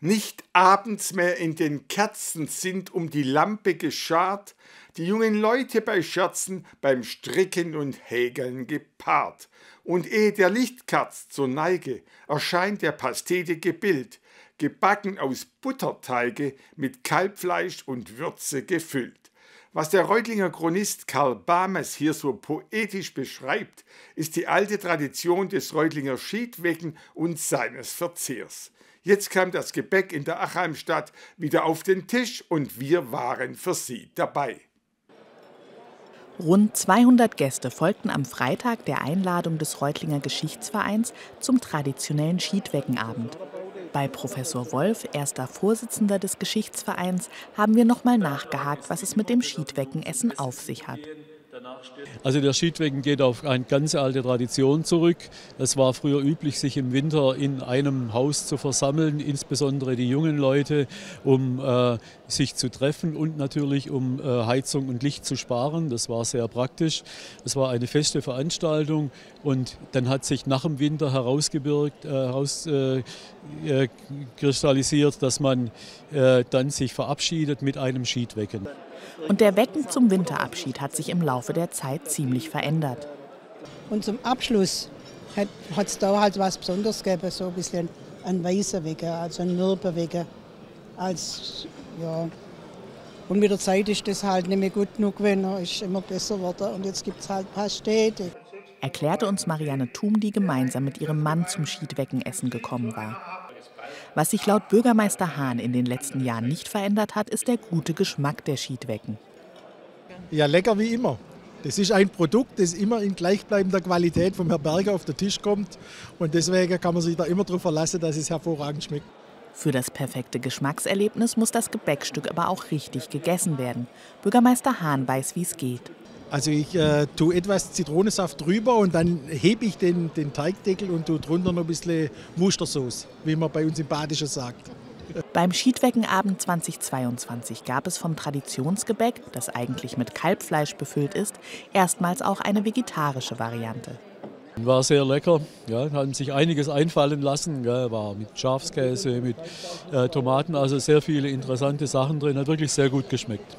Nicht abends mehr in den Kerzen sind um die Lampe geschart, die jungen Leute bei Scherzen, beim Stricken und Häkeln gepaart. Und ehe der Lichtkerz zur Neige erscheint der pastetige Bild, gebacken aus Butterteige mit Kalbfleisch und Würze gefüllt. Was der Reutlinger Chronist Karl Bames hier so poetisch beschreibt, ist die alte Tradition des Reutlinger Schiedwecken und seines Verzehrs. Jetzt kam das Gebäck in der Achheimstadt wieder auf den Tisch und wir waren für sie dabei. Rund 200 Gäste folgten am Freitag der Einladung des Reutlinger Geschichtsvereins zum traditionellen Schiedweckenabend. Bei Professor Wolf, erster Vorsitzender des Geschichtsvereins, haben wir nochmal nachgehakt, was es mit dem Schiedweckenessen auf sich hat. Also der Schiedwecken geht auf eine ganz alte Tradition zurück. Es war früher üblich, sich im Winter in einem Haus zu versammeln, insbesondere die jungen Leute, um äh, sich zu treffen und natürlich um äh, Heizung und Licht zu sparen. Das war sehr praktisch. Es war eine feste Veranstaltung und dann hat sich nach dem Winter herausgebirgt, äh, herauskristallisiert, äh, dass man äh, dann sich verabschiedet mit einem Schiedwecken. Und der Wecken zum Winterabschied hat sich im Laufe der Zeit ziemlich verändert. Und zum Abschluss hat es da halt was Besonderes gegeben, so ein bisschen ein weißer Wecker, also ein mürber Wecker. Als, ja. Und mit der Zeit ist das halt nicht mehr gut genug gewesen, ist immer besser geworden und jetzt gibt es halt Pastete. Erklärte uns Marianne Thum, die gemeinsam mit ihrem Mann zum Schiedweckenessen gekommen war. Was sich laut Bürgermeister Hahn in den letzten Jahren nicht verändert hat, ist der gute Geschmack der Schiedwecken. Ja, lecker wie immer. Das ist ein Produkt, das immer in gleichbleibender Qualität vom Herrn Berger auf den Tisch kommt. Und deswegen kann man sich da immer darauf verlassen, dass es hervorragend schmeckt. Für das perfekte Geschmackserlebnis muss das Gebäckstück aber auch richtig gegessen werden. Bürgermeister Hahn weiß, wie es geht. Also ich äh, tue etwas Zitronensaft drüber und dann hebe ich den, den Teigdeckel und tue drunter noch ein bisschen Mustersauce, wie man bei uns im Badischen sagt. Beim Schiedweckenabend 2022 gab es vom Traditionsgebäck, das eigentlich mit Kalbfleisch befüllt ist, erstmals auch eine vegetarische Variante. War sehr lecker, ja, haben sich einiges einfallen lassen, ja, war mit Schafskäse, mit äh, Tomaten, also sehr viele interessante Sachen drin, hat wirklich sehr gut geschmeckt.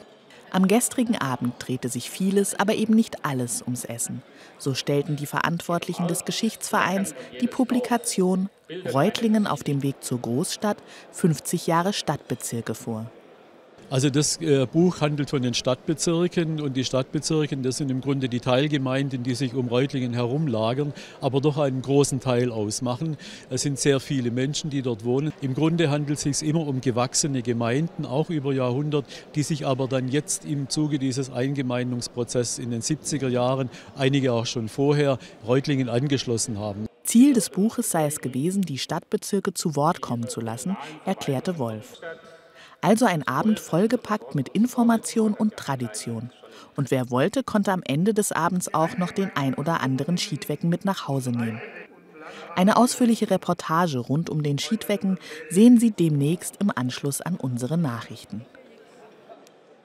Am gestrigen Abend drehte sich vieles, aber eben nicht alles ums Essen. So stellten die Verantwortlichen des Geschichtsvereins die Publikation Reutlingen auf dem Weg zur Großstadt 50 Jahre Stadtbezirke vor. Also das äh, Buch handelt von den Stadtbezirken und die Stadtbezirke, das sind im Grunde die Teilgemeinden, die sich um Reutlingen herumlagern, aber doch einen großen Teil ausmachen. Es sind sehr viele Menschen, die dort wohnen. Im Grunde handelt es sich immer um gewachsene Gemeinden, auch über Jahrhundert, die sich aber dann jetzt im Zuge dieses Eingemeindungsprozesses in den 70er Jahren, einige auch schon vorher, Reutlingen angeschlossen haben. Ziel des Buches sei es gewesen, die Stadtbezirke zu Wort kommen zu lassen, erklärte Wolf. Also ein Abend vollgepackt mit Information und Tradition. Und wer wollte, konnte am Ende des Abends auch noch den ein oder anderen Schiedwecken mit nach Hause nehmen. Eine ausführliche Reportage rund um den Schiedwecken sehen Sie demnächst im Anschluss an unsere Nachrichten.